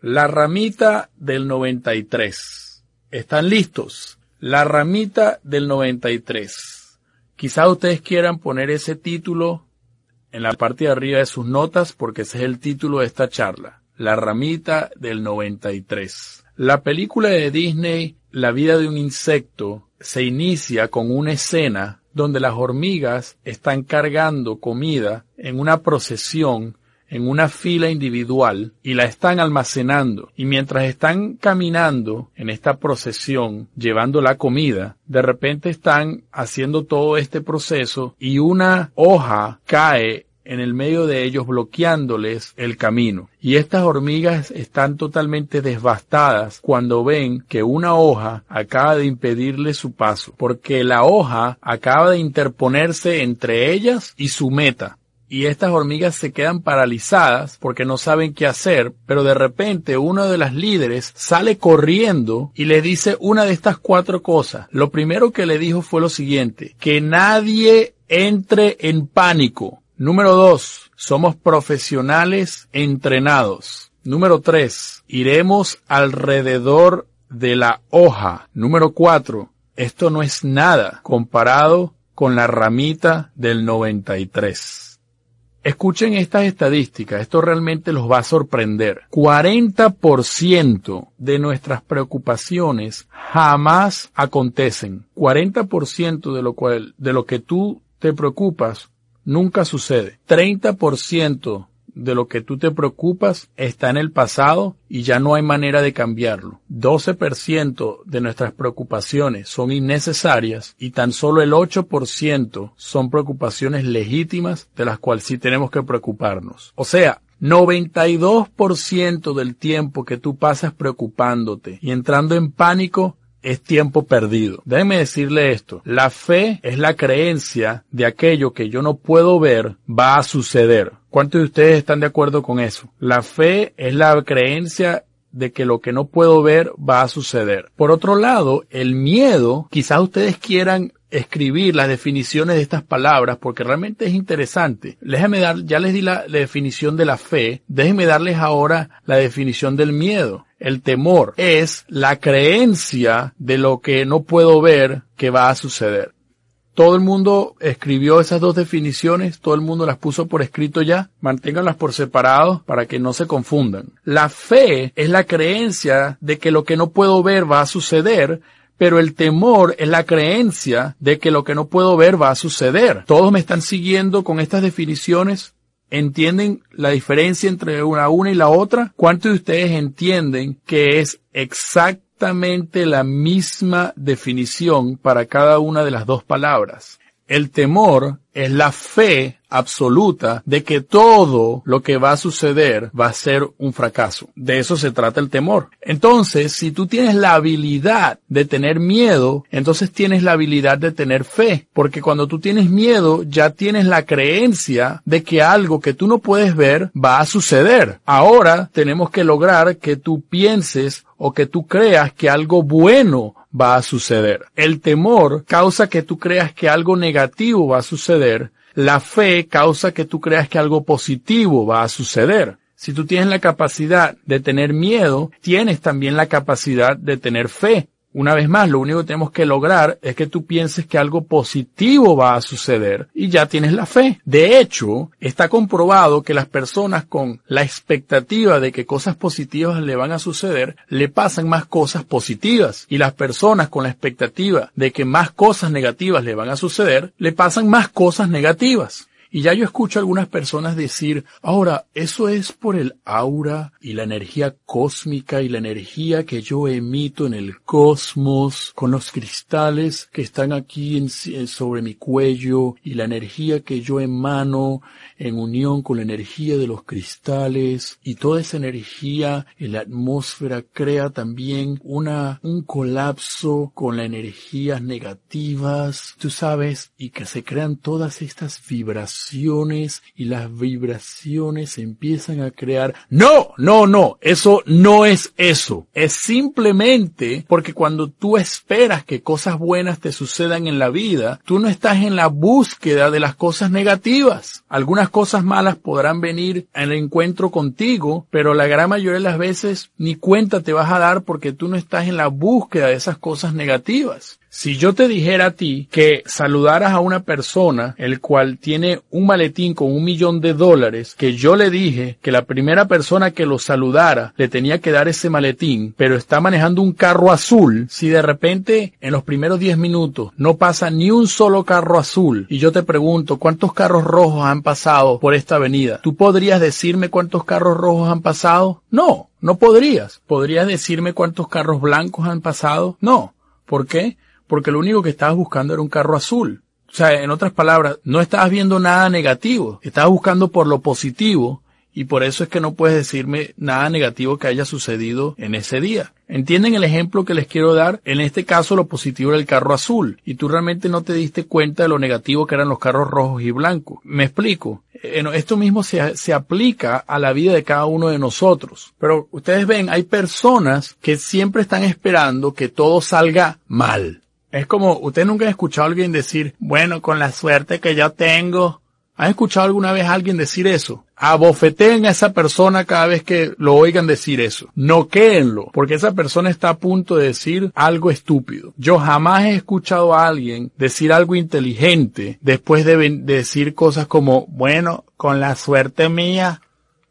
La ramita del 93. ¿Están listos? La ramita del 93. Quizá ustedes quieran poner ese título en la parte de arriba de sus notas porque ese es el título de esta charla. La ramita del 93. La película de Disney, La vida de un insecto, se inicia con una escena donde las hormigas están cargando comida en una procesión en una fila individual y la están almacenando. Y mientras están caminando en esta procesión, llevando la comida, de repente están haciendo todo este proceso y una hoja cae en el medio de ellos bloqueándoles el camino. Y estas hormigas están totalmente devastadas cuando ven que una hoja acaba de impedirle su paso, porque la hoja acaba de interponerse entre ellas y su meta y estas hormigas se quedan paralizadas porque no saben qué hacer, pero de repente uno de las líderes sale corriendo y le dice una de estas cuatro cosas. Lo primero que le dijo fue lo siguiente, que nadie entre en pánico. Número dos, somos profesionales entrenados. Número tres, iremos alrededor de la hoja. Número cuatro, esto no es nada comparado con la ramita del 93. Escuchen estas estadísticas, esto realmente los va a sorprender. 40% de nuestras preocupaciones jamás acontecen. 40% de lo cual, de lo que tú te preocupas nunca sucede. 30% de lo que tú te preocupas está en el pasado y ya no hay manera de cambiarlo. 12% de nuestras preocupaciones son innecesarias y tan solo el 8% son preocupaciones legítimas de las cuales sí tenemos que preocuparnos. O sea, 92% del tiempo que tú pasas preocupándote y entrando en pánico es tiempo perdido. Déjeme decirle esto. La fe es la creencia de aquello que yo no puedo ver va a suceder. ¿Cuántos de ustedes están de acuerdo con eso? La fe es la creencia de que lo que no puedo ver va a suceder. Por otro lado, el miedo, quizás ustedes quieran escribir las definiciones de estas palabras porque realmente es interesante. Déjenme dar, ya les di la, definición de la fe, déjenme darles ahora la definición del miedo. El temor es la creencia de lo que no puedo ver que va a suceder. Todo el mundo escribió esas dos definiciones, todo el mundo las puso por escrito ya, manténganlas por separado para que no se confundan. La fe es la creencia de que lo que no puedo ver va a suceder, pero el temor es la creencia de que lo que no puedo ver va a suceder. Todos me están siguiendo con estas definiciones. ¿Entienden la diferencia entre una, una y la otra? ¿Cuántos de ustedes entienden que es exactamente la misma definición para cada una de las dos palabras? El temor es la fe absoluta de que todo lo que va a suceder va a ser un fracaso. De eso se trata el temor. Entonces, si tú tienes la habilidad de tener miedo, entonces tienes la habilidad de tener fe. Porque cuando tú tienes miedo, ya tienes la creencia de que algo que tú no puedes ver va a suceder. Ahora tenemos que lograr que tú pienses o que tú creas que algo bueno va a suceder. El temor causa que tú creas que algo negativo va a suceder la fe causa que tú creas que algo positivo va a suceder. Si tú tienes la capacidad de tener miedo, tienes también la capacidad de tener fe. Una vez más, lo único que tenemos que lograr es que tú pienses que algo positivo va a suceder y ya tienes la fe. De hecho, está comprobado que las personas con la expectativa de que cosas positivas le van a suceder, le pasan más cosas positivas. Y las personas con la expectativa de que más cosas negativas le van a suceder, le pasan más cosas negativas. Y ya yo escucho a algunas personas decir, ahora, eso es por el aura y la energía cósmica y la energía que yo emito en el cosmos con los cristales que están aquí sobre mi cuello y la energía que yo emano en unión con la energía de los cristales y toda esa energía en la atmósfera crea también una, un colapso con las energías negativas, tú sabes, y que se crean todas estas vibraciones y las vibraciones empiezan a crear. No, no, no, eso no es eso. Es simplemente porque cuando tú esperas que cosas buenas te sucedan en la vida, tú no estás en la búsqueda de las cosas negativas. Algunas cosas malas podrán venir en el encuentro contigo, pero la gran mayoría de las veces ni cuenta te vas a dar porque tú no estás en la búsqueda de esas cosas negativas. Si yo te dijera a ti que saludaras a una persona el cual tiene un maletín con un millón de dólares, que yo le dije que la primera persona que lo saludara le tenía que dar ese maletín, pero está manejando un carro azul, si de repente en los primeros 10 minutos no pasa ni un solo carro azul y yo te pregunto cuántos carros rojos han pasado por esta avenida, ¿tú podrías decirme cuántos carros rojos han pasado? No, no podrías. ¿Podrías decirme cuántos carros blancos han pasado? No. ¿Por qué? Porque lo único que estabas buscando era un carro azul. O sea, en otras palabras, no estabas viendo nada negativo, estabas buscando por lo positivo y por eso es que no puedes decirme nada negativo que haya sucedido en ese día. ¿Entienden el ejemplo que les quiero dar? En este caso lo positivo era el carro azul y tú realmente no te diste cuenta de lo negativo que eran los carros rojos y blancos. Me explico. Eh, esto mismo se, se aplica a la vida de cada uno de nosotros. Pero ustedes ven, hay personas que siempre están esperando que todo salga mal. Es como, usted nunca ha escuchado a alguien decir, bueno, con la suerte que yo tengo. ¿Han escuchado alguna vez a alguien decir eso? Abofeteen a esa persona cada vez que lo oigan decir eso. Noquéenlo, porque esa persona está a punto de decir algo estúpido. Yo jamás he escuchado a alguien decir algo inteligente después de, de decir cosas como, bueno, con la suerte mía,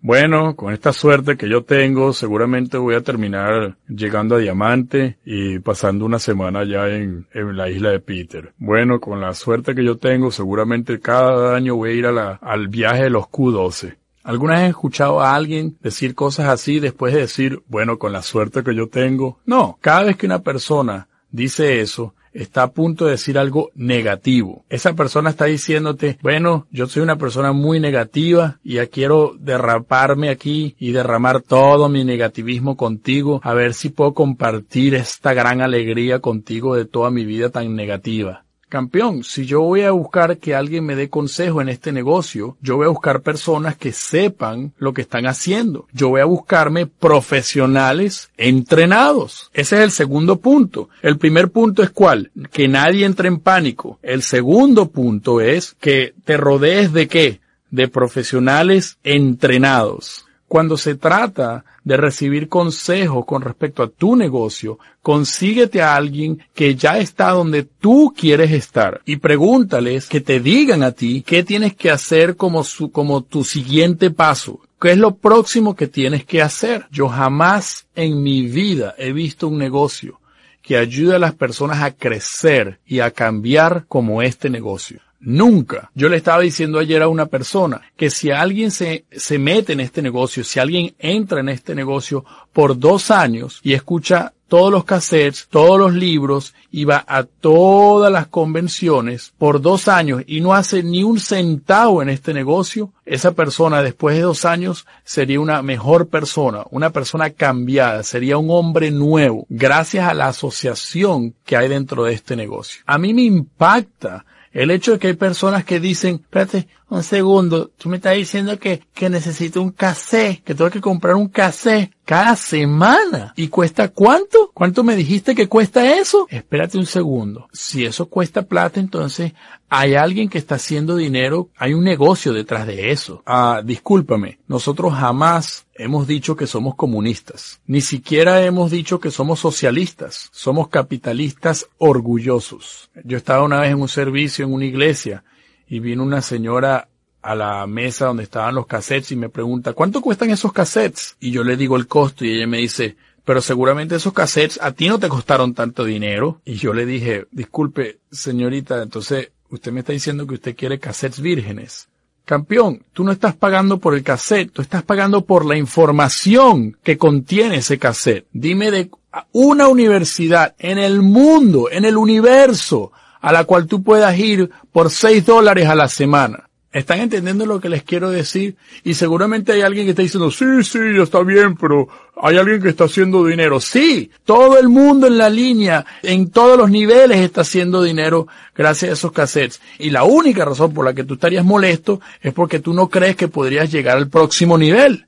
bueno, con esta suerte que yo tengo, seguramente voy a terminar llegando a Diamante y pasando una semana ya en, en la isla de Peter. Bueno, con la suerte que yo tengo, seguramente cada año voy a ir al viaje de los Q12. ¿Alguna vez he escuchado a alguien decir cosas así después de decir, bueno, con la suerte que yo tengo? No, cada vez que una persona dice eso, está a punto de decir algo negativo. Esa persona está diciéndote, bueno, yo soy una persona muy negativa y ya quiero derraparme aquí y derramar todo mi negativismo contigo, a ver si puedo compartir esta gran alegría contigo de toda mi vida tan negativa. Campeón, si yo voy a buscar que alguien me dé consejo en este negocio, yo voy a buscar personas que sepan lo que están haciendo. Yo voy a buscarme profesionales entrenados. Ese es el segundo punto. El primer punto es cuál? Que nadie entre en pánico. El segundo punto es que te rodees de qué? De profesionales entrenados. Cuando se trata de recibir consejo con respecto a tu negocio, consíguete a alguien que ya está donde tú quieres estar y pregúntales que te digan a ti qué tienes que hacer como su, como tu siguiente paso. ¿Qué es lo próximo que tienes que hacer? Yo jamás en mi vida he visto un negocio que ayude a las personas a crecer y a cambiar como este negocio. Nunca. Yo le estaba diciendo ayer a una persona que si alguien se, se mete en este negocio, si alguien entra en este negocio por dos años y escucha todos los cassettes, todos los libros y va a todas las convenciones por dos años y no hace ni un centavo en este negocio, esa persona después de dos años sería una mejor persona, una persona cambiada, sería un hombre nuevo, gracias a la asociación que hay dentro de este negocio. A mí me impacta el hecho de que hay personas que dicen, espérate un segundo, tú me estás diciendo que, que necesito un cassette, que tengo que comprar un cassette cada semana. ¿Y cuesta cuánto? ¿Cuánto me dijiste que cuesta eso? Espérate un segundo. Si eso cuesta plata, entonces hay alguien que está haciendo dinero, hay un negocio detrás de eso. Ah, discúlpame, nosotros jamás hemos dicho que somos comunistas. Ni siquiera hemos dicho que somos socialistas. Somos capitalistas orgullosos. Yo estaba una vez en un servicio en una iglesia y vino una señora a la mesa donde estaban los cassettes y me pregunta, ¿cuánto cuestan esos cassettes? Y yo le digo el costo y ella me dice, pero seguramente esos cassettes a ti no te costaron tanto dinero. Y yo le dije, disculpe, señorita, entonces usted me está diciendo que usted quiere cassettes vírgenes. Campeón, tú no estás pagando por el cassette, tú estás pagando por la información que contiene ese cassette. Dime de una universidad en el mundo, en el universo, a la cual tú puedas ir por 6 dólares a la semana. ¿Están entendiendo lo que les quiero decir? Y seguramente hay alguien que está diciendo, sí, sí, está bien, pero hay alguien que está haciendo dinero. Sí, todo el mundo en la línea, en todos los niveles está haciendo dinero gracias a esos cassettes. Y la única razón por la que tú estarías molesto es porque tú no crees que podrías llegar al próximo nivel.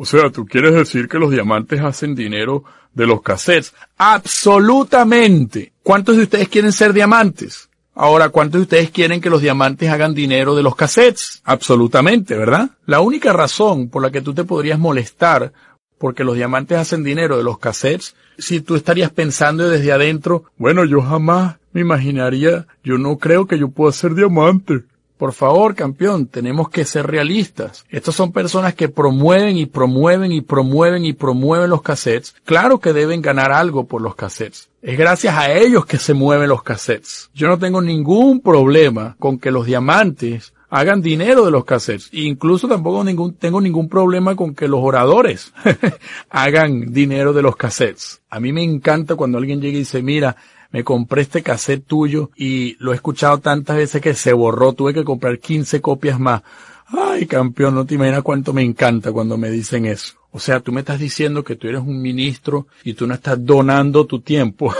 O sea, tú quieres decir que los diamantes hacen dinero de los cassettes. Absolutamente. ¿Cuántos de ustedes quieren ser diamantes? Ahora, ¿cuántos de ustedes quieren que los diamantes hagan dinero de los cassettes? Absolutamente, ¿verdad? La única razón por la que tú te podrías molestar porque los diamantes hacen dinero de los cassettes, si tú estarías pensando desde adentro, bueno, yo jamás me imaginaría, yo no creo que yo pueda ser diamante. Por favor, campeón, tenemos que ser realistas. Estas son personas que promueven y promueven y promueven y promueven los cassettes. Claro que deben ganar algo por los cassettes. Es gracias a ellos que se mueven los cassettes. Yo no tengo ningún problema con que los diamantes hagan dinero de los cassettes. incluso tampoco tengo ningún problema con que los oradores hagan dinero de los cassettes. A mí me encanta cuando alguien llega y dice, mira, me compré este cassette tuyo y lo he escuchado tantas veces que se borró, tuve que comprar 15 copias más. Ay, campeón, no te imaginas cuánto me encanta cuando me dicen eso. O sea, tú me estás diciendo que tú eres un ministro y tú no estás donando tu tiempo.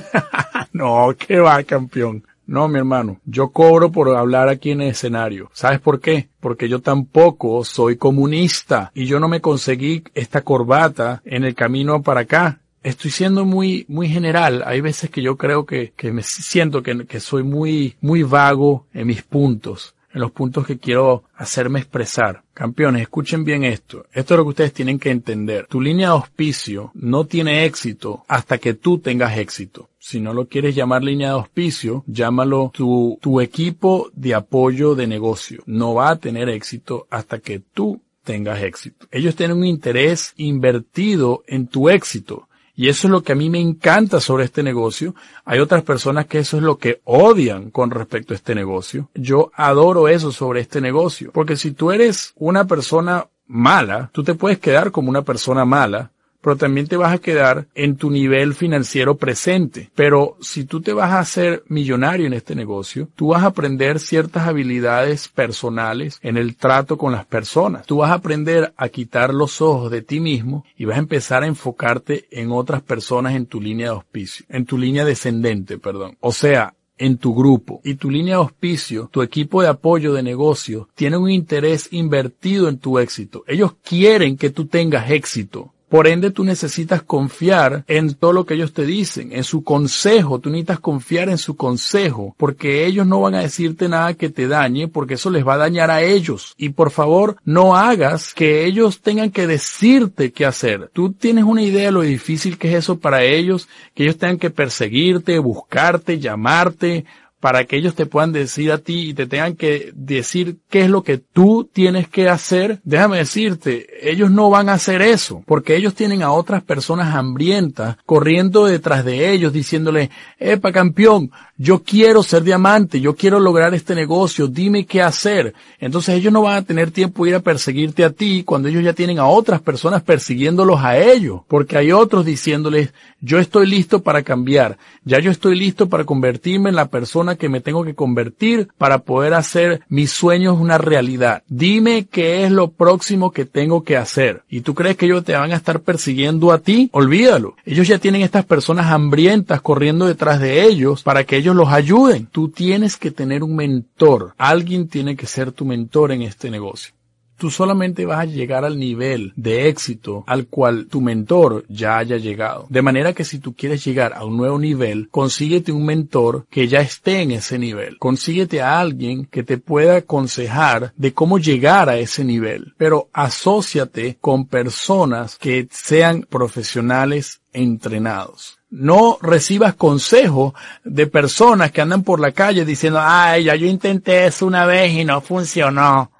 no, qué va, campeón. No, mi hermano, yo cobro por hablar aquí en el escenario. ¿Sabes por qué? Porque yo tampoco soy comunista y yo no me conseguí esta corbata en el camino para acá estoy siendo muy, muy general. Hay veces que yo creo que, que me siento que, que soy muy, muy vago en mis puntos en los puntos que quiero hacerme expresar. Campeones, escuchen bien esto. Esto es lo que ustedes tienen que entender. Tu línea de auspicio no tiene éxito hasta que tú tengas éxito. Si no lo quieres llamar línea de auspicio, llámalo tu, tu equipo de apoyo de negocio. No va a tener éxito hasta que tú tengas éxito. Ellos tienen un interés invertido en tu éxito. Y eso es lo que a mí me encanta sobre este negocio. Hay otras personas que eso es lo que odian con respecto a este negocio. Yo adoro eso sobre este negocio. Porque si tú eres una persona mala, tú te puedes quedar como una persona mala, pero también te vas a quedar en tu nivel financiero presente. Pero si tú te vas a hacer millonario en este negocio, tú vas a aprender ciertas habilidades personales en el trato con las personas. Tú vas a aprender a quitar los ojos de ti mismo y vas a empezar a enfocarte en otras personas en tu línea de auspicio, en tu línea descendente, perdón. O sea, en tu grupo y tu línea de auspicio, tu equipo de apoyo de negocio, tiene un interés invertido en tu éxito. Ellos quieren que tú tengas éxito. Por ende, tú necesitas confiar en todo lo que ellos te dicen, en su consejo. Tú necesitas confiar en su consejo, porque ellos no van a decirte nada que te dañe, porque eso les va a dañar a ellos. Y por favor, no hagas que ellos tengan que decirte qué hacer. Tú tienes una idea de lo difícil que es eso para ellos, que ellos tengan que perseguirte, buscarte, llamarte, para que ellos te puedan decir a ti y te tengan que decir qué es lo que tú tienes que hacer, déjame decirte, ellos no van a hacer eso, porque ellos tienen a otras personas hambrientas corriendo detrás de ellos diciéndole, epa campeón, yo quiero ser diamante, yo quiero lograr este negocio, dime qué hacer. Entonces ellos no van a tener tiempo de ir a perseguirte a ti cuando ellos ya tienen a otras personas persiguiéndolos a ellos, porque hay otros diciéndoles, yo estoy listo para cambiar, ya yo estoy listo para convertirme en la persona que me tengo que convertir para poder hacer mis sueños una realidad. Dime qué es lo próximo que tengo que hacer. ¿Y tú crees que ellos te van a estar persiguiendo a ti? Olvídalo. Ellos ya tienen estas personas hambrientas corriendo detrás de ellos para que ellos los ayuden. Tú tienes que tener un mentor. Alguien tiene que ser tu mentor en este negocio tú solamente vas a llegar al nivel de éxito al cual tu mentor ya haya llegado. De manera que si tú quieres llegar a un nuevo nivel, consíguete un mentor que ya esté en ese nivel. Consíguete a alguien que te pueda aconsejar de cómo llegar a ese nivel. Pero asóciate con personas que sean profesionales entrenados. No recibas consejos de personas que andan por la calle diciendo, ay, ya yo intenté eso una vez y no funcionó.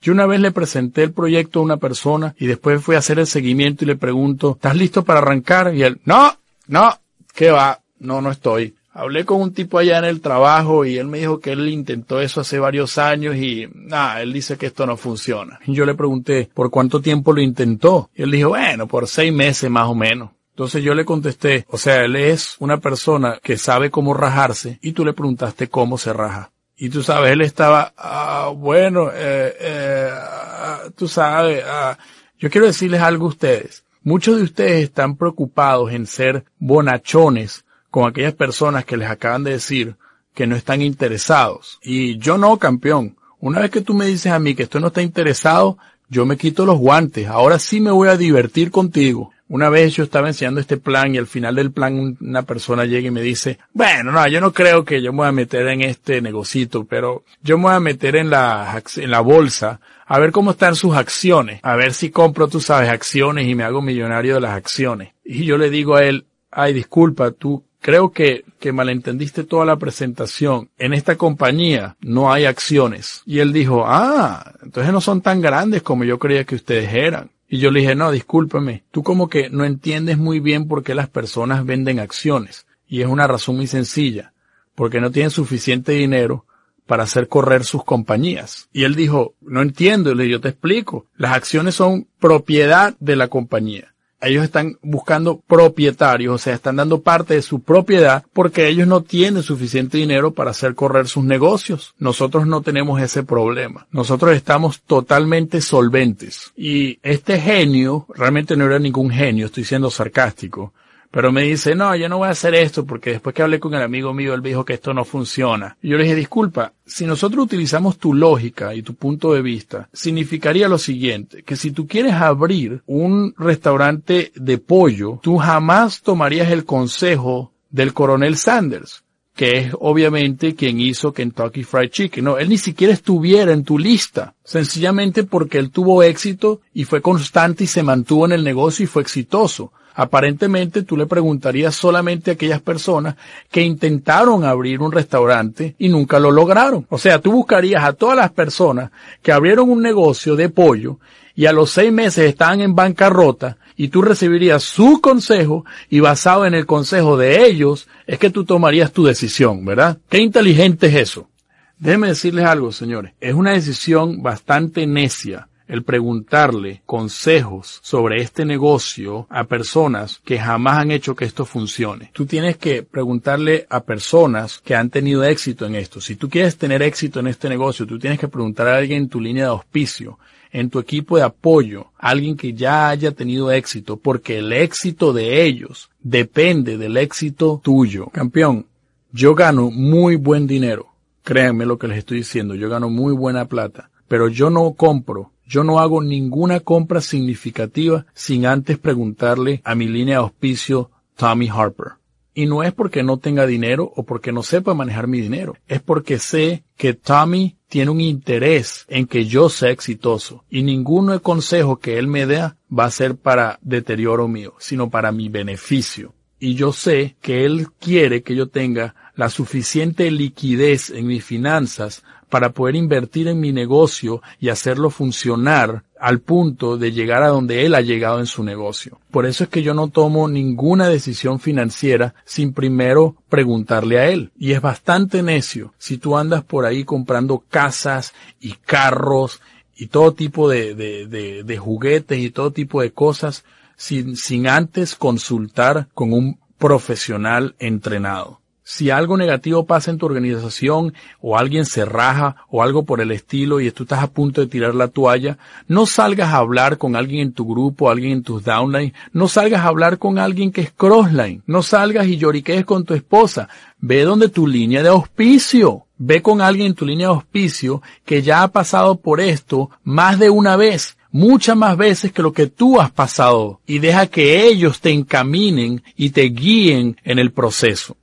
Yo una vez le presenté el proyecto a una persona y después fui a hacer el seguimiento y le pregunto, ¿estás listo para arrancar? Y él, no, no, ¿qué va? No, no estoy. hablé con un tipo allá en el trabajo y él me dijo que él intentó eso hace varios años y nada, él dice que esto no funciona. Y yo le pregunté, ¿por cuánto tiempo lo intentó? Y él dijo, bueno, por seis meses más o menos. Entonces yo le contesté, o sea, él es una persona que sabe cómo rajarse y tú le preguntaste cómo se raja. Y tú sabes, él estaba, ah, bueno, eh, eh, ah, tú sabes, ah, yo quiero decirles algo a ustedes. Muchos de ustedes están preocupados en ser bonachones con aquellas personas que les acaban de decir que no están interesados. Y yo no, campeón. Una vez que tú me dices a mí que esto no está interesado, yo me quito los guantes. Ahora sí me voy a divertir contigo. Una vez yo estaba enseñando este plan y al final del plan una persona llega y me dice, bueno, no, yo no creo que yo me voy a meter en este negocito, pero yo me voy a meter en la, en la bolsa a ver cómo están sus acciones, a ver si compro, tú sabes, acciones y me hago millonario de las acciones. Y yo le digo a él, ay, disculpa, tú creo que, que malentendiste toda la presentación. En esta compañía no hay acciones. Y él dijo, ah, entonces no son tan grandes como yo creía que ustedes eran. Y yo le dije, no, discúlpeme, tú como que no entiendes muy bien por qué las personas venden acciones. Y es una razón muy sencilla, porque no tienen suficiente dinero para hacer correr sus compañías. Y él dijo, no entiendo, y le dije, yo te explico, las acciones son propiedad de la compañía ellos están buscando propietarios, o sea, están dando parte de su propiedad porque ellos no tienen suficiente dinero para hacer correr sus negocios. Nosotros no tenemos ese problema. Nosotros estamos totalmente solventes. Y este genio, realmente no era ningún genio, estoy siendo sarcástico, pero me dice, no, yo no voy a hacer esto porque después que hablé con el amigo mío, él dijo que esto no funciona. Y yo le dije, disculpa, si nosotros utilizamos tu lógica y tu punto de vista, significaría lo siguiente, que si tú quieres abrir un restaurante de pollo, tú jamás tomarías el consejo del coronel Sanders que es obviamente quien hizo Kentucky Fried Chicken. No, él ni siquiera estuviera en tu lista, sencillamente porque él tuvo éxito y fue constante y se mantuvo en el negocio y fue exitoso. Aparentemente tú le preguntarías solamente a aquellas personas que intentaron abrir un restaurante y nunca lo lograron. O sea, tú buscarías a todas las personas que abrieron un negocio de pollo y a los seis meses estaban en bancarrota y tú recibirías su consejo y basado en el consejo de ellos es que tú tomarías tu decisión, ¿verdad? Qué inteligente es eso. Déjenme decirles algo, señores. Es una decisión bastante necia el preguntarle consejos sobre este negocio a personas que jamás han hecho que esto funcione. Tú tienes que preguntarle a personas que han tenido éxito en esto. Si tú quieres tener éxito en este negocio, tú tienes que preguntar a alguien en tu línea de auspicio, en tu equipo de apoyo, alguien que ya haya tenido éxito, porque el éxito de ellos depende del éxito tuyo. Campeón, yo gano muy buen dinero. Créanme lo que les estoy diciendo, yo gano muy buena plata, pero yo no compro yo no hago ninguna compra significativa sin antes preguntarle a mi línea de auspicio Tommy Harper. Y no es porque no tenga dinero o porque no sepa manejar mi dinero. Es porque sé que Tommy tiene un interés en que yo sea exitoso. Y ninguno consejo que él me dé va a ser para deterioro mío, sino para mi beneficio. Y yo sé que él quiere que yo tenga la suficiente liquidez en mis finanzas para poder invertir en mi negocio y hacerlo funcionar al punto de llegar a donde él ha llegado en su negocio. Por eso es que yo no tomo ninguna decisión financiera sin primero preguntarle a él. Y es bastante necio si tú andas por ahí comprando casas y carros y todo tipo de, de, de, juguetes y todo tipo de cosas sin, sin antes consultar con un profesional entrenado si algo negativo pasa en tu organización o alguien se raja o algo por el estilo y tú estás a punto de tirar la toalla, no salgas a hablar con alguien en tu grupo, alguien en tus downline, no salgas a hablar con alguien que es crossline, no salgas y lloriquees con tu esposa, ve donde tu línea de auspicio, ve con alguien en tu línea de auspicio que ya ha pasado por esto más de una vez, muchas más veces que lo que tú has pasado y deja que ellos te encaminen y te guíen en el proceso.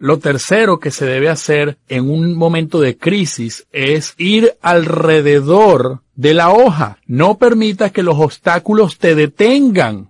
Lo tercero que se debe hacer en un momento de crisis es ir alrededor de la hoja. No permitas que los obstáculos te detengan.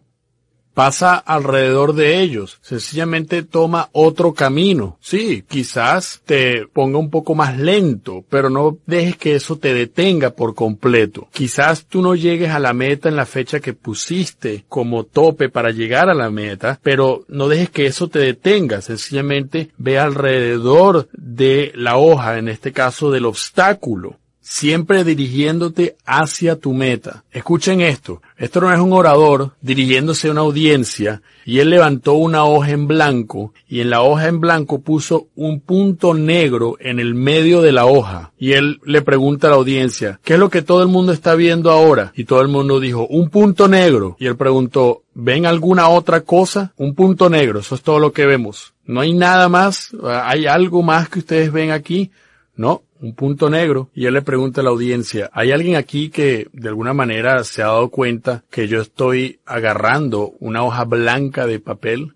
Pasa alrededor de ellos, sencillamente toma otro camino. Sí, quizás te ponga un poco más lento, pero no dejes que eso te detenga por completo. Quizás tú no llegues a la meta en la fecha que pusiste como tope para llegar a la meta, pero no dejes que eso te detenga, sencillamente ve alrededor de la hoja, en este caso del obstáculo siempre dirigiéndote hacia tu meta. Escuchen esto, esto no es un orador dirigiéndose a una audiencia y él levantó una hoja en blanco y en la hoja en blanco puso un punto negro en el medio de la hoja y él le pregunta a la audiencia, ¿qué es lo que todo el mundo está viendo ahora? Y todo el mundo dijo, un punto negro. Y él preguntó, ¿ven alguna otra cosa? Un punto negro, eso es todo lo que vemos. No hay nada más, hay algo más que ustedes ven aquí. No, un punto negro, y él le pregunta a la audiencia, ¿hay alguien aquí que de alguna manera se ha dado cuenta que yo estoy agarrando una hoja blanca de papel?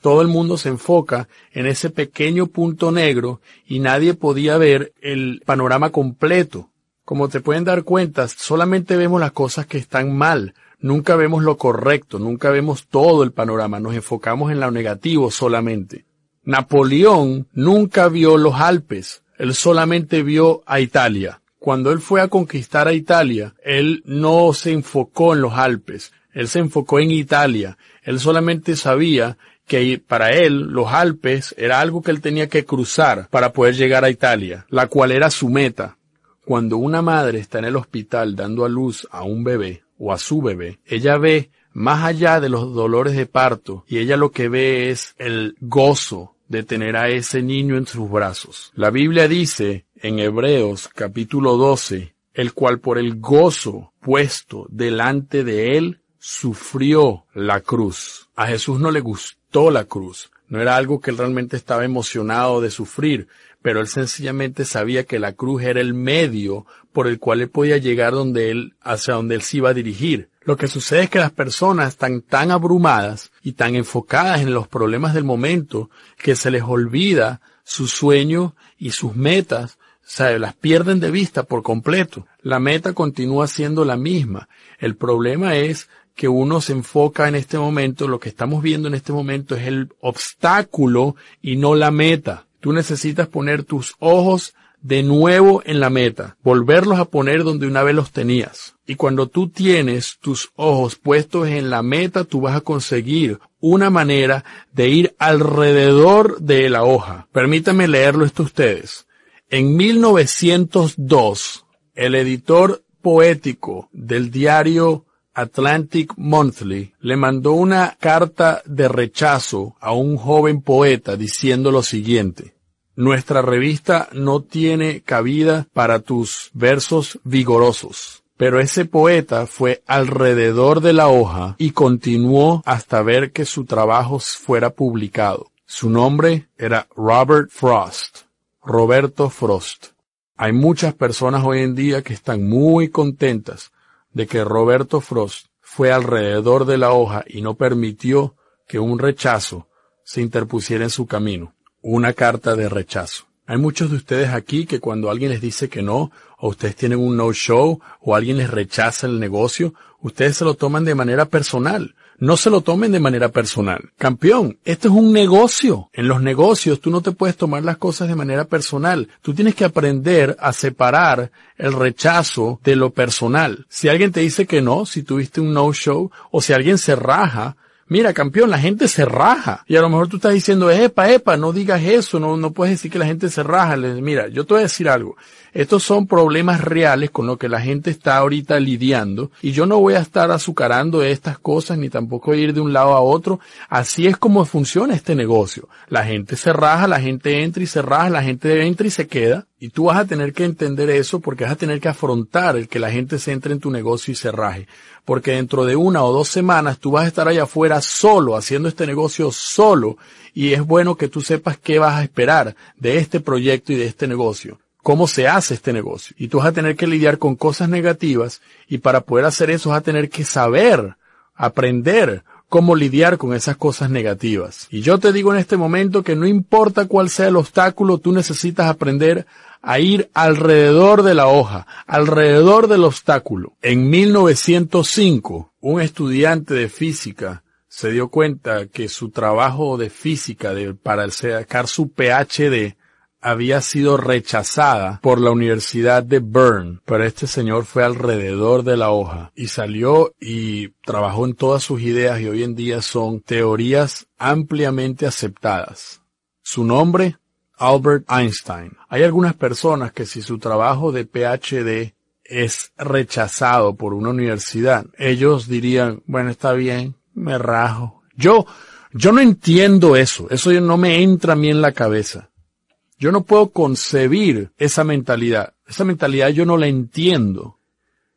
Todo el mundo se enfoca en ese pequeño punto negro y nadie podía ver el panorama completo. Como te pueden dar cuenta, solamente vemos las cosas que están mal, nunca vemos lo correcto, nunca vemos todo el panorama, nos enfocamos en lo negativo solamente. Napoleón nunca vio los Alpes, él solamente vio a Italia. Cuando él fue a conquistar a Italia, él no se enfocó en los Alpes, él se enfocó en Italia. Él solamente sabía que para él los Alpes era algo que él tenía que cruzar para poder llegar a Italia, la cual era su meta. Cuando una madre está en el hospital dando a luz a un bebé o a su bebé, ella ve más allá de los dolores de parto y ella lo que ve es el gozo de tener a ese niño en sus brazos. La Biblia dice en Hebreos capítulo 12, el cual por el gozo puesto delante de él sufrió la cruz. A Jesús no le gustó la cruz. No era algo que él realmente estaba emocionado de sufrir, pero él sencillamente sabía que la cruz era el medio por el cual él podía llegar donde él, hacia donde él se iba a dirigir. Lo que sucede es que las personas están tan abrumadas y tan enfocadas en los problemas del momento que se les olvida su sueño y sus metas, o sea, las pierden de vista por completo. La meta continúa siendo la misma. El problema es que uno se enfoca en este momento, lo que estamos viendo en este momento es el obstáculo y no la meta. Tú necesitas poner tus ojos de nuevo en la meta, volverlos a poner donde una vez los tenías. Y cuando tú tienes tus ojos puestos en la meta, tú vas a conseguir una manera de ir alrededor de la hoja. Permítanme leerlo esto a ustedes. En 1902, el editor poético del diario Atlantic Monthly le mandó una carta de rechazo a un joven poeta diciendo lo siguiente. Nuestra revista no tiene cabida para tus versos vigorosos. Pero ese poeta fue alrededor de la hoja y continuó hasta ver que su trabajo fuera publicado. Su nombre era Robert Frost, Roberto Frost. Hay muchas personas hoy en día que están muy contentas de que Roberto Frost fue alrededor de la hoja y no permitió que un rechazo se interpusiera en su camino, una carta de rechazo. Hay muchos de ustedes aquí que cuando alguien les dice que no, o ustedes tienen un no-show, o alguien les rechaza el negocio, ustedes se lo toman de manera personal. No se lo tomen de manera personal. Campeón, esto es un negocio. En los negocios tú no te puedes tomar las cosas de manera personal. Tú tienes que aprender a separar el rechazo de lo personal. Si alguien te dice que no, si tuviste un no-show, o si alguien se raja, Mira, campeón, la gente se raja. Y a lo mejor tú estás diciendo, epa, epa, no digas eso, no, no puedes decir que la gente se raja. Mira, yo te voy a decir algo. Estos son problemas reales con lo que la gente está ahorita lidiando y yo no voy a estar azucarando estas cosas ni tampoco ir de un lado a otro. Así es como funciona este negocio. La gente se raja, la gente entra y se raja, la gente entra y se queda. Y tú vas a tener que entender eso porque vas a tener que afrontar el que la gente se entre en tu negocio y se raje. Porque dentro de una o dos semanas tú vas a estar allá afuera solo, haciendo este negocio solo. Y es bueno que tú sepas qué vas a esperar de este proyecto y de este negocio cómo se hace este negocio. Y tú vas a tener que lidiar con cosas negativas y para poder hacer eso vas a tener que saber, aprender cómo lidiar con esas cosas negativas. Y yo te digo en este momento que no importa cuál sea el obstáculo, tú necesitas aprender a ir alrededor de la hoja, alrededor del obstáculo. En 1905, un estudiante de física se dio cuenta que su trabajo de física de, para sacar su PhD había sido rechazada por la Universidad de Bern, pero este señor fue alrededor de la hoja y salió y trabajó en todas sus ideas y hoy en día son teorías ampliamente aceptadas. Su nombre, Albert Einstein. Hay algunas personas que si su trabajo de PhD es rechazado por una universidad, ellos dirían, bueno, está bien, me rajo. Yo, yo no entiendo eso, eso no me entra a mí en la cabeza. Yo no puedo concebir esa mentalidad. Esa mentalidad yo no la entiendo.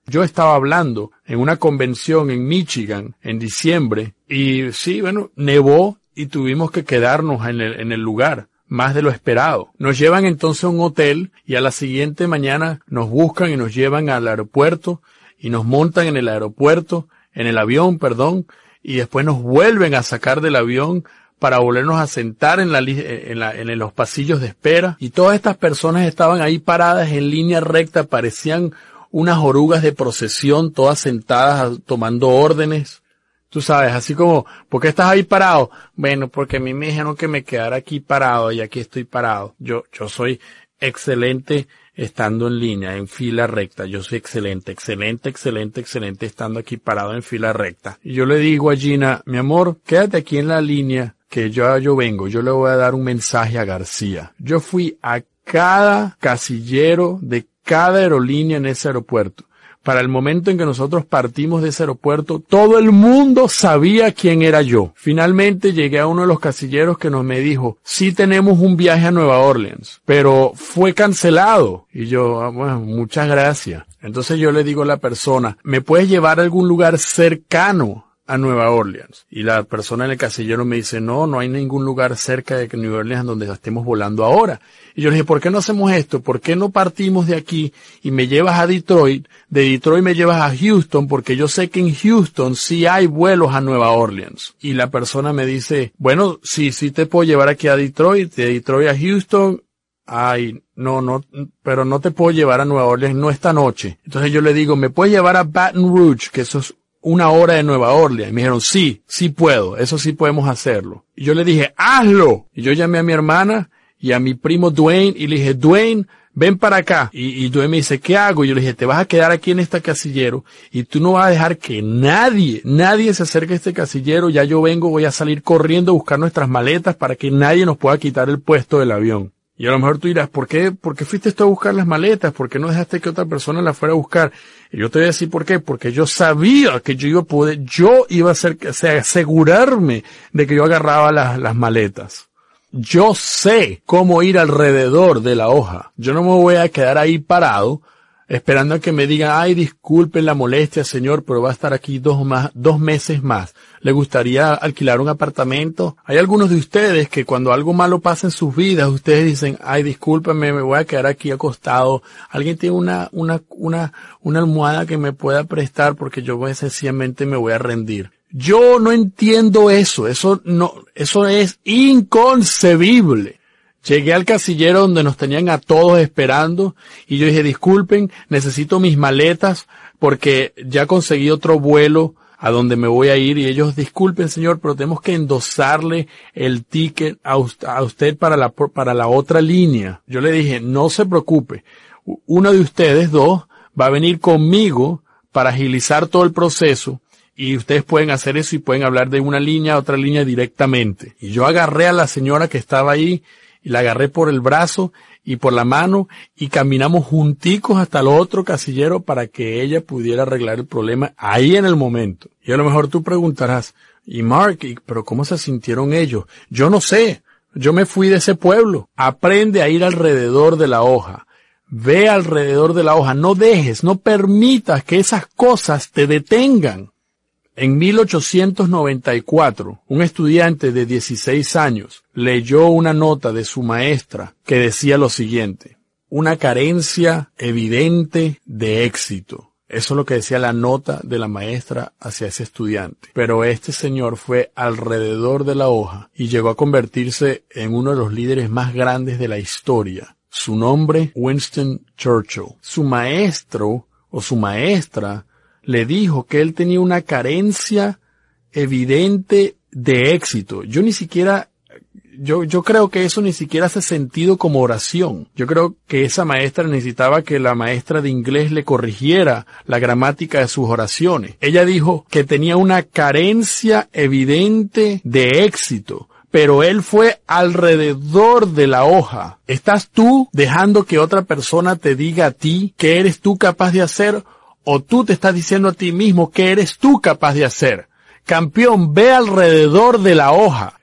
Yo estaba hablando en una convención en Michigan en diciembre y sí, bueno, nevó y tuvimos que quedarnos en el, en el lugar más de lo esperado. Nos llevan entonces a un hotel y a la siguiente mañana nos buscan y nos llevan al aeropuerto y nos montan en el aeropuerto, en el avión, perdón, y después nos vuelven a sacar del avión para volvernos a sentar en, la, en, la, en los pasillos de espera. Y todas estas personas estaban ahí paradas en línea recta, parecían unas orugas de procesión, todas sentadas tomando órdenes. Tú sabes, así como, ¿por qué estás ahí parado? Bueno, porque a mí me dijeron que me quedara aquí parado y aquí estoy parado. Yo, yo soy excelente estando en línea, en fila recta. Yo soy excelente, excelente, excelente, excelente estando aquí parado en fila recta. Y yo le digo a Gina, mi amor, quédate aquí en la línea que yo, yo vengo, yo le voy a dar un mensaje a García. Yo fui a cada casillero de cada aerolínea en ese aeropuerto. Para el momento en que nosotros partimos de ese aeropuerto, todo el mundo sabía quién era yo. Finalmente llegué a uno de los casilleros que nos me dijo, sí tenemos un viaje a Nueva Orleans, pero fue cancelado. Y yo, ah, bueno, muchas gracias. Entonces yo le digo a la persona, ¿me puedes llevar a algún lugar cercano a Nueva Orleans. Y la persona en el casillero me dice, no, no hay ningún lugar cerca de Nueva Orleans donde estemos volando ahora. Y yo le dije, ¿por qué no hacemos esto? ¿Por qué no partimos de aquí y me llevas a Detroit? De Detroit me llevas a Houston porque yo sé que en Houston sí hay vuelos a Nueva Orleans. Y la persona me dice, bueno, sí, sí te puedo llevar aquí a Detroit, de Detroit a Houston, ay, no, no, pero no te puedo llevar a Nueva Orleans, no esta noche. Entonces yo le digo, ¿me puedes llevar a Baton Rouge? Que eso es una hora de Nueva Orleans. Y me dijeron, sí, sí puedo, eso sí podemos hacerlo. Y yo le dije, hazlo. Y yo llamé a mi hermana y a mi primo Dwayne y le dije, Dwayne, ven para acá. Y, y Dwayne me dice, ¿qué hago? Y yo le dije, te vas a quedar aquí en este casillero y tú no vas a dejar que nadie, nadie se acerque a este casillero. Ya yo vengo, voy a salir corriendo a buscar nuestras maletas para que nadie nos pueda quitar el puesto del avión. Y a lo mejor tú dirás, ¿por qué, por qué fuiste tú a buscar las maletas? ¿Por qué no dejaste que otra persona las fuera a buscar? Y yo te voy a decir por qué, porque yo sabía que yo iba a poder, yo iba a hacer, asegurarme de que yo agarraba las, las maletas. Yo sé cómo ir alrededor de la hoja. Yo no me voy a quedar ahí parado esperando a que me digan, ay, disculpen la molestia, señor, pero va a estar aquí dos más, dos meses más. ¿Le gustaría alquilar un apartamento? Hay algunos de ustedes que cuando algo malo pasa en sus vidas, ustedes dicen, ay, discúlpenme, me voy a quedar aquí acostado. ¿Alguien tiene una, una, una, una almohada que me pueda prestar porque yo sencillamente me voy a rendir? Yo no entiendo eso. Eso no, eso es inconcebible. Llegué al casillero donde nos tenían a todos esperando y yo dije, disculpen, necesito mis maletas porque ya conseguí otro vuelo a donde me voy a ir y ellos, disculpen señor, pero tenemos que endosarle el ticket a usted, para la, para la otra línea. Yo le dije, no se preocupe, uno de ustedes dos va a venir conmigo para agilizar todo el proceso y ustedes pueden hacer eso y pueden hablar de una línea a otra línea directamente. Y yo agarré a la señora que estaba ahí y la agarré por el brazo y por la mano y caminamos junticos hasta el otro casillero para que ella pudiera arreglar el problema ahí en el momento. Y a lo mejor tú preguntarás, y Mark, pero ¿cómo se sintieron ellos? Yo no sé. Yo me fui de ese pueblo. Aprende a ir alrededor de la hoja. Ve alrededor de la hoja. No dejes, no permitas que esas cosas te detengan. En 1894, un estudiante de 16 años leyó una nota de su maestra que decía lo siguiente, una carencia evidente de éxito. Eso es lo que decía la nota de la maestra hacia ese estudiante. Pero este señor fue alrededor de la hoja y llegó a convertirse en uno de los líderes más grandes de la historia. Su nombre, Winston Churchill. Su maestro o su maestra le dijo que él tenía una carencia evidente de éxito. Yo ni siquiera yo, yo creo que eso ni siquiera hace sentido como oración. Yo creo que esa maestra necesitaba que la maestra de inglés le corrigiera la gramática de sus oraciones. Ella dijo que tenía una carencia evidente de éxito pero él fue alrededor de la hoja. ¿Estás tú dejando que otra persona te diga a ti qué eres tú capaz de hacer o tú te estás diciendo a ti mismo qué eres tú capaz de hacer? Campeón, ve alrededor de la hoja.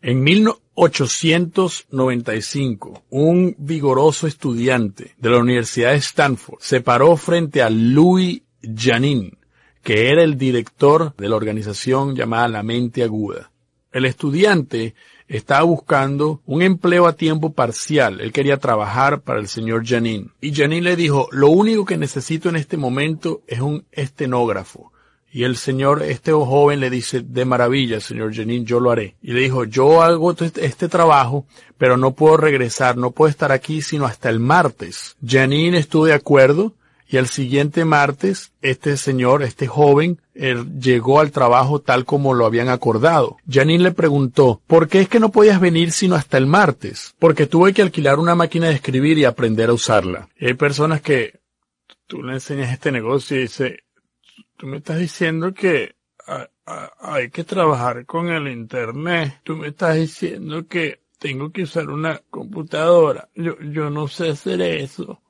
En 1895, un vigoroso estudiante de la Universidad de Stanford se paró frente a Louis Janin, que era el director de la organización llamada La Mente Aguda. El estudiante estaba buscando un empleo a tiempo parcial. Él quería trabajar para el señor Janin. Y Janin le dijo, lo único que necesito en este momento es un estenógrafo. Y el señor, este joven le dice, de maravilla, señor Jenin, yo lo haré. Y le dijo, yo hago este, trabajo, pero no puedo regresar, no puedo estar aquí sino hasta el martes. Janine estuvo de acuerdo y el siguiente martes, este señor, este joven, llegó al trabajo tal como lo habían acordado. Janine le preguntó, ¿por qué es que no podías venir sino hasta el martes? Porque tuve que alquilar una máquina de escribir y aprender a usarla. hay personas que tú le enseñas este negocio y dice, Tú me estás diciendo que hay que trabajar con el Internet. Tú me estás diciendo que tengo que usar una computadora. Yo, yo no sé hacer eso.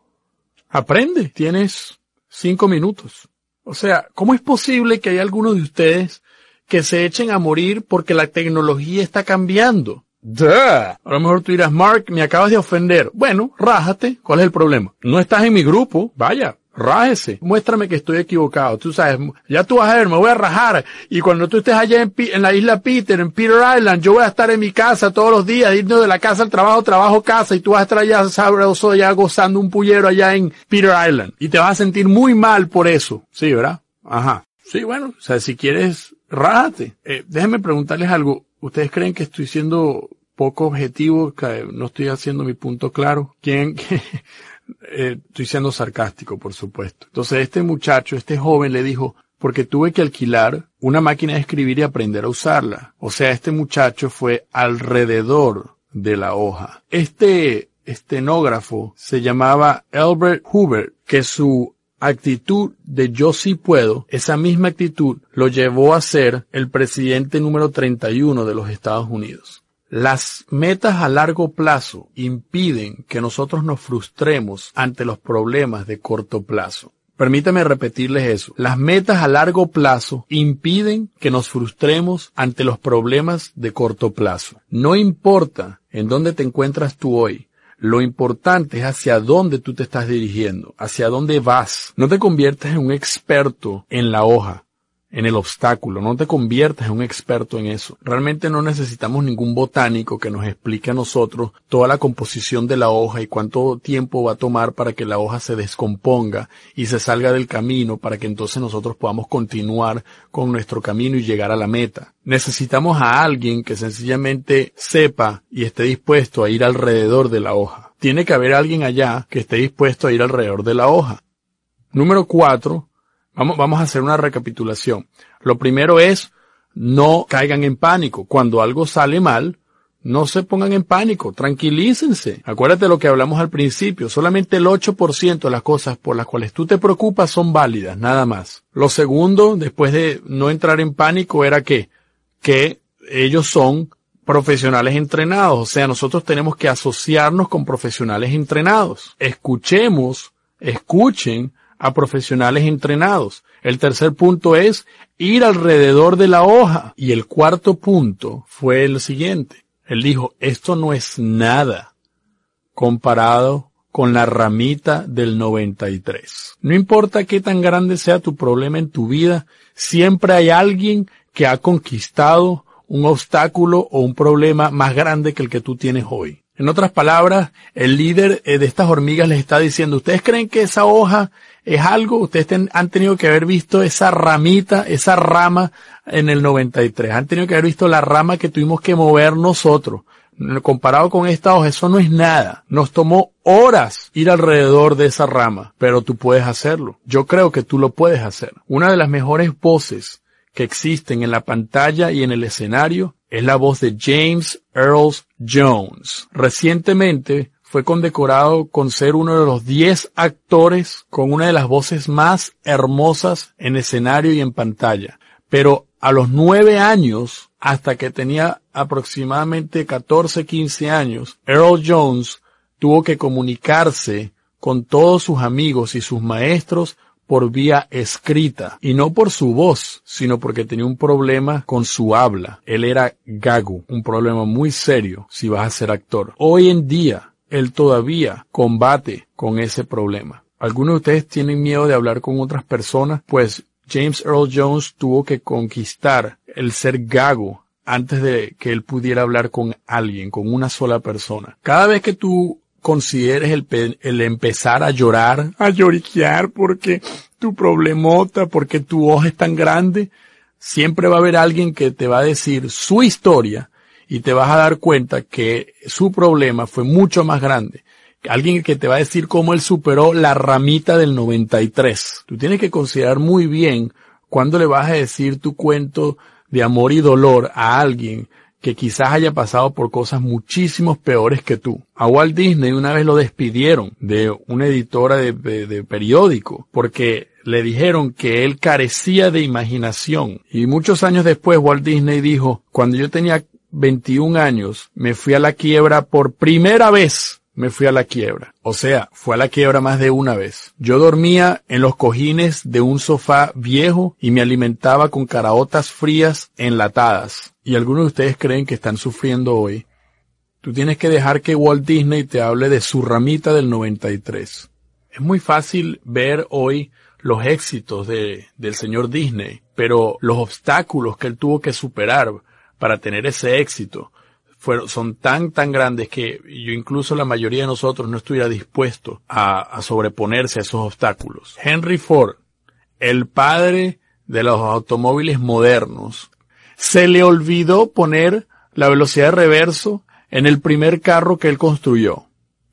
Aprende. Tienes cinco minutos. O sea, ¿cómo es posible que haya algunos de ustedes que se echen a morir porque la tecnología está cambiando? Duh. A lo mejor tú dirás, Mark, me acabas de ofender. Bueno, rájate. ¿Cuál es el problema? No estás en mi grupo. Vaya, rájese, muéstrame que estoy equivocado. Tú sabes, ya tú vas a ver, me voy a rajar. Y cuando tú estés allá en, en, la isla Peter, en Peter Island, yo voy a estar en mi casa todos los días, irnos de la casa al trabajo, trabajo, casa, y tú vas a estar allá sabroso, ya gozando un pullero allá en Peter Island. Y te vas a sentir muy mal por eso. Sí, ¿verdad? Ajá. Sí, bueno, o sea, si quieres, rájate. Eh, déjenme preguntarles algo. ¿Ustedes creen que estoy siendo poco objetivo, no estoy haciendo mi punto claro? ¿Quién, eh, estoy siendo sarcástico, por supuesto. Entonces este muchacho, este joven le dijo, porque tuve que alquilar una máquina de escribir y aprender a usarla. O sea, este muchacho fue alrededor de la hoja. Este estenógrafo se llamaba Albert Hoover, que su actitud de yo sí puedo, esa misma actitud lo llevó a ser el presidente número 31 de los Estados Unidos. Las metas a largo plazo impiden que nosotros nos frustremos ante los problemas de corto plazo. Permítame repetirles eso. Las metas a largo plazo impiden que nos frustremos ante los problemas de corto plazo. No importa en dónde te encuentras tú hoy. Lo importante es hacia dónde tú te estás dirigiendo, hacia dónde vas. No te conviertas en un experto en la hoja en el obstáculo, no te conviertas en un experto en eso. Realmente no necesitamos ningún botánico que nos explique a nosotros toda la composición de la hoja y cuánto tiempo va a tomar para que la hoja se descomponga y se salga del camino para que entonces nosotros podamos continuar con nuestro camino y llegar a la meta. Necesitamos a alguien que sencillamente sepa y esté dispuesto a ir alrededor de la hoja. Tiene que haber alguien allá que esté dispuesto a ir alrededor de la hoja. Número cuatro, Vamos, vamos a hacer una recapitulación. Lo primero es, no caigan en pánico. Cuando algo sale mal, no se pongan en pánico, tranquilícense. Acuérdate lo que hablamos al principio, solamente el 8% de las cosas por las cuales tú te preocupas son válidas, nada más. Lo segundo, después de no entrar en pánico, era que, que ellos son profesionales entrenados, o sea, nosotros tenemos que asociarnos con profesionales entrenados. Escuchemos, escuchen a profesionales entrenados. El tercer punto es ir alrededor de la hoja. Y el cuarto punto fue el siguiente. Él dijo, esto no es nada comparado con la ramita del 93. No importa qué tan grande sea tu problema en tu vida, siempre hay alguien que ha conquistado un obstáculo o un problema más grande que el que tú tienes hoy. En otras palabras, el líder eh, de estas hormigas les está diciendo, ¿ustedes creen que esa hoja es algo, ustedes han tenido que haber visto esa ramita, esa rama en el 93. Han tenido que haber visto la rama que tuvimos que mover nosotros. Comparado con esta hoja, eso no es nada. Nos tomó horas ir alrededor de esa rama, pero tú puedes hacerlo. Yo creo que tú lo puedes hacer. Una de las mejores voces que existen en la pantalla y en el escenario es la voz de James Earl Jones. Recientemente fue condecorado con ser uno de los 10 actores con una de las voces más hermosas en escenario y en pantalla. Pero a los nueve años, hasta que tenía aproximadamente 14, 15 años, Earl Jones tuvo que comunicarse con todos sus amigos y sus maestros por vía escrita, y no por su voz, sino porque tenía un problema con su habla. Él era gago, un problema muy serio si vas a ser actor. Hoy en día, él todavía combate con ese problema. ¿Algunos de ustedes tienen miedo de hablar con otras personas? Pues James Earl Jones tuvo que conquistar el ser gago antes de que él pudiera hablar con alguien, con una sola persona. Cada vez que tú consideres el, empezar a llorar, a lloriquear porque tu problemota, porque tu voz es tan grande, siempre va a haber alguien que te va a decir su historia y te vas a dar cuenta que su problema fue mucho más grande. Alguien que te va a decir cómo él superó la ramita del 93. Tú tienes que considerar muy bien cuándo le vas a decir tu cuento de amor y dolor a alguien que quizás haya pasado por cosas muchísimos peores que tú. A Walt Disney una vez lo despidieron de una editora de, de, periódico porque le dijeron que él carecía de imaginación. Y muchos años después Walt Disney dijo, cuando yo tenía 21 años me fui a la quiebra por primera vez. Me fui a la quiebra. O sea, fue a la quiebra más de una vez. Yo dormía en los cojines de un sofá viejo y me alimentaba con caraotas frías enlatadas. Y algunos de ustedes creen que están sufriendo hoy. Tú tienes que dejar que Walt Disney te hable de su ramita del 93. Es muy fácil ver hoy los éxitos de, del señor Disney, pero los obstáculos que él tuvo que superar para tener ese éxito fueron, son tan, tan grandes que yo incluso la mayoría de nosotros no estuviera dispuesto a, a sobreponerse a esos obstáculos. Henry Ford, el padre de los automóviles modernos, se le olvidó poner la velocidad de reverso en el primer carro que él construyó.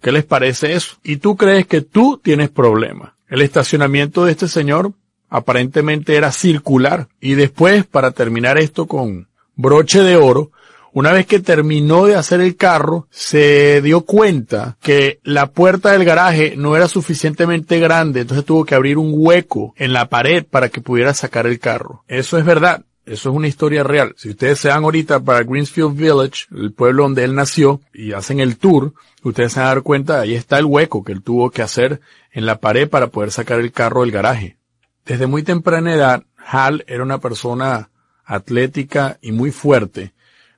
¿Qué les parece eso? Y tú crees que tú tienes problema. El estacionamiento de este señor aparentemente era circular. Y después, para terminar esto con broche de oro, una vez que terminó de hacer el carro, se dio cuenta que la puerta del garaje no era suficientemente grande, entonces tuvo que abrir un hueco en la pared para que pudiera sacar el carro. Eso es verdad. Eso es una historia real. Si ustedes se van ahorita para Greensfield Village, el pueblo donde él nació, y hacen el tour, ustedes se van a dar cuenta, ahí está el hueco que él tuvo que hacer en la pared para poder sacar el carro del garaje. Desde muy temprana edad, Hal era una persona atlética y muy fuerte,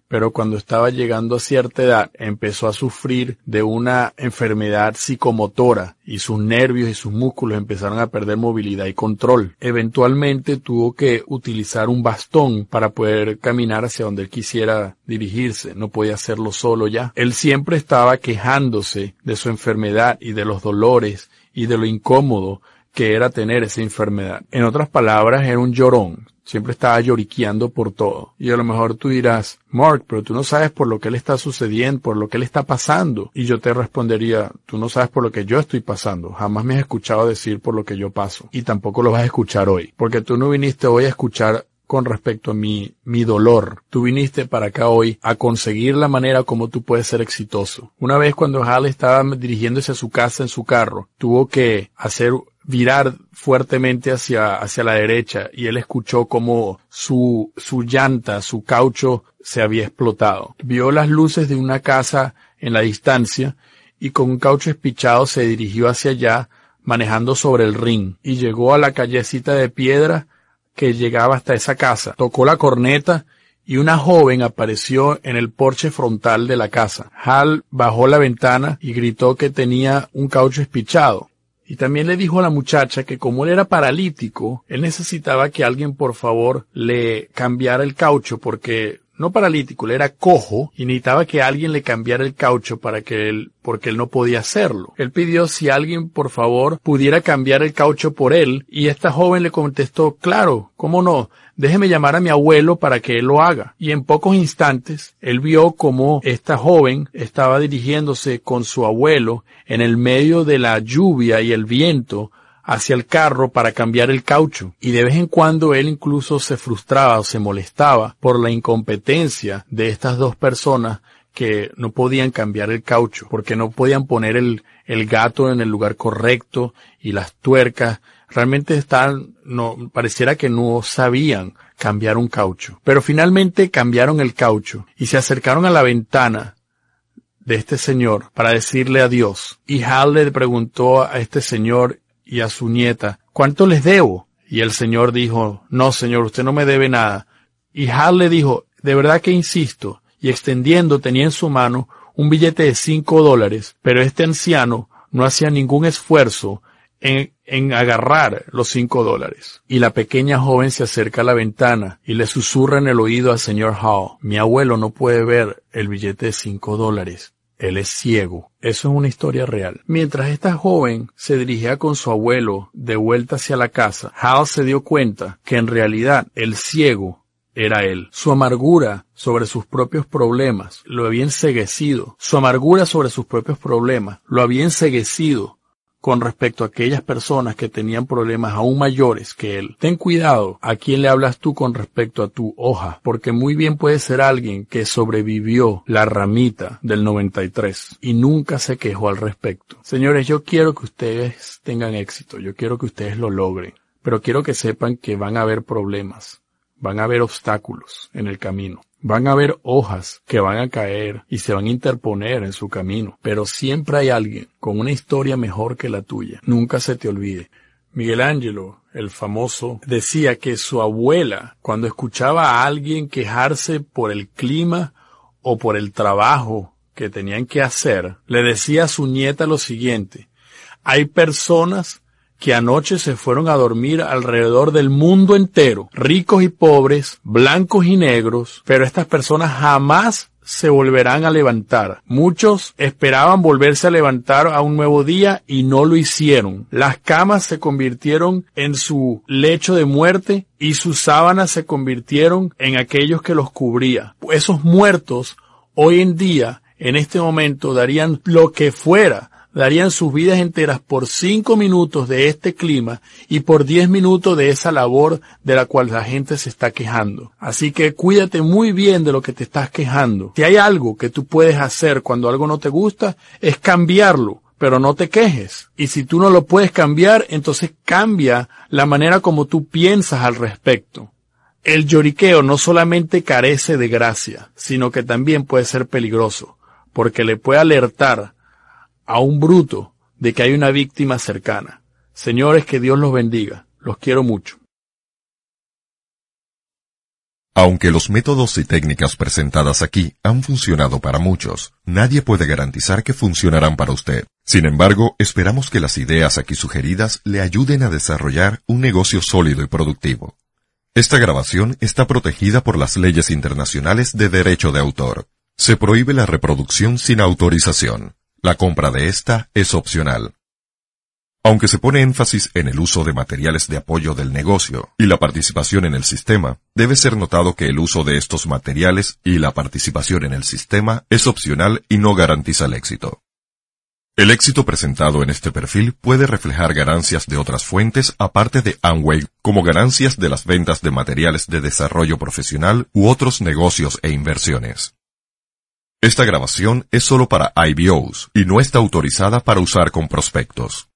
pero cuando estaba llegando a cierta edad empezó a sufrir de una enfermedad psicomotora y sus nervios y sus músculos empezaron a perder movilidad y control. Eventualmente tuvo que utilizar un bastón para poder caminar hacia donde él quisiera dirigirse. No podía hacerlo solo ya. Él siempre estaba quejándose de su enfermedad y de los dolores y de lo incómodo que era tener esa enfermedad. En otras palabras, era un llorón. Siempre estaba lloriqueando por todo. Y a lo mejor tú dirás, Mark, pero tú no sabes por lo que él está sucediendo, por lo que él está pasando. Y yo te respondería, tú no sabes por lo que yo estoy pasando. Jamás me has escuchado decir por lo que yo paso. Y tampoco lo vas a escuchar hoy. Porque tú no viniste hoy a escuchar con respecto a mi, mi dolor. Tú viniste para acá hoy a conseguir la manera como tú puedes ser exitoso. Una vez cuando Hal estaba dirigiéndose a su casa en su carro, tuvo que hacer virar fuertemente hacia, hacia la derecha y él escuchó como su, su llanta, su caucho se había explotado. Vio las luces de una casa en la distancia y con un caucho espichado se dirigió hacia allá manejando sobre el ring y llegó a la callecita de piedra que llegaba hasta esa casa. Tocó la corneta y una joven apareció en el porche frontal de la casa. Hal bajó la ventana y gritó que tenía un caucho espichado. Y también le dijo a la muchacha que como él era paralítico, él necesitaba que alguien por favor le cambiara el caucho porque no paralítico, él era cojo y necesitaba que alguien le cambiara el caucho para que él, porque él no podía hacerlo. Él pidió si alguien por favor pudiera cambiar el caucho por él y esta joven le contestó, claro, ¿cómo no? Déjeme llamar a mi abuelo para que él lo haga. Y en pocos instantes, él vio como esta joven estaba dirigiéndose con su abuelo en el medio de la lluvia y el viento hacia el carro para cambiar el caucho y de vez en cuando él incluso se frustraba o se molestaba por la incompetencia de estas dos personas que no podían cambiar el caucho porque no podían poner el, el gato en el lugar correcto y las tuercas realmente están, no, pareciera que no sabían cambiar un caucho. Pero finalmente cambiaron el caucho y se acercaron a la ventana de este señor para decirle adiós. Y Hal le preguntó a este señor y a su nieta, ¿cuánto les debo? Y el señor dijo, no señor, usted no me debe nada. Y Hal le dijo, de verdad que insisto, y extendiendo tenía en su mano un billete de cinco dólares, pero este anciano no hacía ningún esfuerzo en, en, agarrar los cinco dólares. Y la pequeña joven se acerca a la ventana y le susurra en el oído al señor Hall, mi abuelo no puede ver el billete de cinco dólares. Él es ciego. Eso es una historia real. Mientras esta joven se dirigía con su abuelo de vuelta hacia la casa, Hal se dio cuenta que en realidad el ciego era él. Su amargura sobre sus propios problemas lo había enseguecido. Su amargura sobre sus propios problemas lo había enseguecido con respecto a aquellas personas que tenían problemas aún mayores que él. Ten cuidado a quién le hablas tú con respecto a tu hoja, porque muy bien puede ser alguien que sobrevivió la ramita del 93 y nunca se quejó al respecto. Señores, yo quiero que ustedes tengan éxito, yo quiero que ustedes lo logren, pero quiero que sepan que van a haber problemas, van a haber obstáculos en el camino. Van a haber hojas que van a caer y se van a interponer en su camino, pero siempre hay alguien con una historia mejor que la tuya. Nunca se te olvide. Miguel Ángelo, el famoso, decía que su abuela, cuando escuchaba a alguien quejarse por el clima o por el trabajo que tenían que hacer, le decía a su nieta lo siguiente, hay personas que anoche se fueron a dormir alrededor del mundo entero, ricos y pobres, blancos y negros, pero estas personas jamás se volverán a levantar. Muchos esperaban volverse a levantar a un nuevo día y no lo hicieron. Las camas se convirtieron en su lecho de muerte y sus sábanas se convirtieron en aquellos que los cubría. Esos muertos hoy en día, en este momento, darían lo que fuera darían sus vidas enteras por cinco minutos de este clima y por diez minutos de esa labor de la cual la gente se está quejando. Así que cuídate muy bien de lo que te estás quejando. Si hay algo que tú puedes hacer cuando algo no te gusta, es cambiarlo pero no te quejes. Y si tú no lo puedes cambiar, entonces cambia la manera como tú piensas al respecto. El lloriqueo no solamente carece de gracia, sino que también puede ser peligroso, porque le puede alertar a un bruto de que hay una víctima cercana. Señores, que Dios los bendiga. Los quiero mucho. Aunque los métodos y técnicas presentadas aquí han funcionado para muchos, nadie puede garantizar que funcionarán para usted. Sin embargo, esperamos que las ideas aquí sugeridas le ayuden a desarrollar un negocio sólido y productivo. Esta grabación está protegida por las leyes internacionales de derecho de autor. Se prohíbe la reproducción sin autorización. La compra de esta es opcional. Aunque se pone énfasis en el uso de materiales de apoyo del negocio y la participación en el sistema, debe ser notado que el uso de estos materiales y la participación en el sistema es opcional y no garantiza el éxito. El éxito presentado en este perfil puede reflejar ganancias de otras fuentes aparte de Amway, como ganancias de las ventas de materiales de desarrollo profesional u otros negocios e inversiones. Esta grabación es solo para IBOs y no está autorizada para usar con prospectos.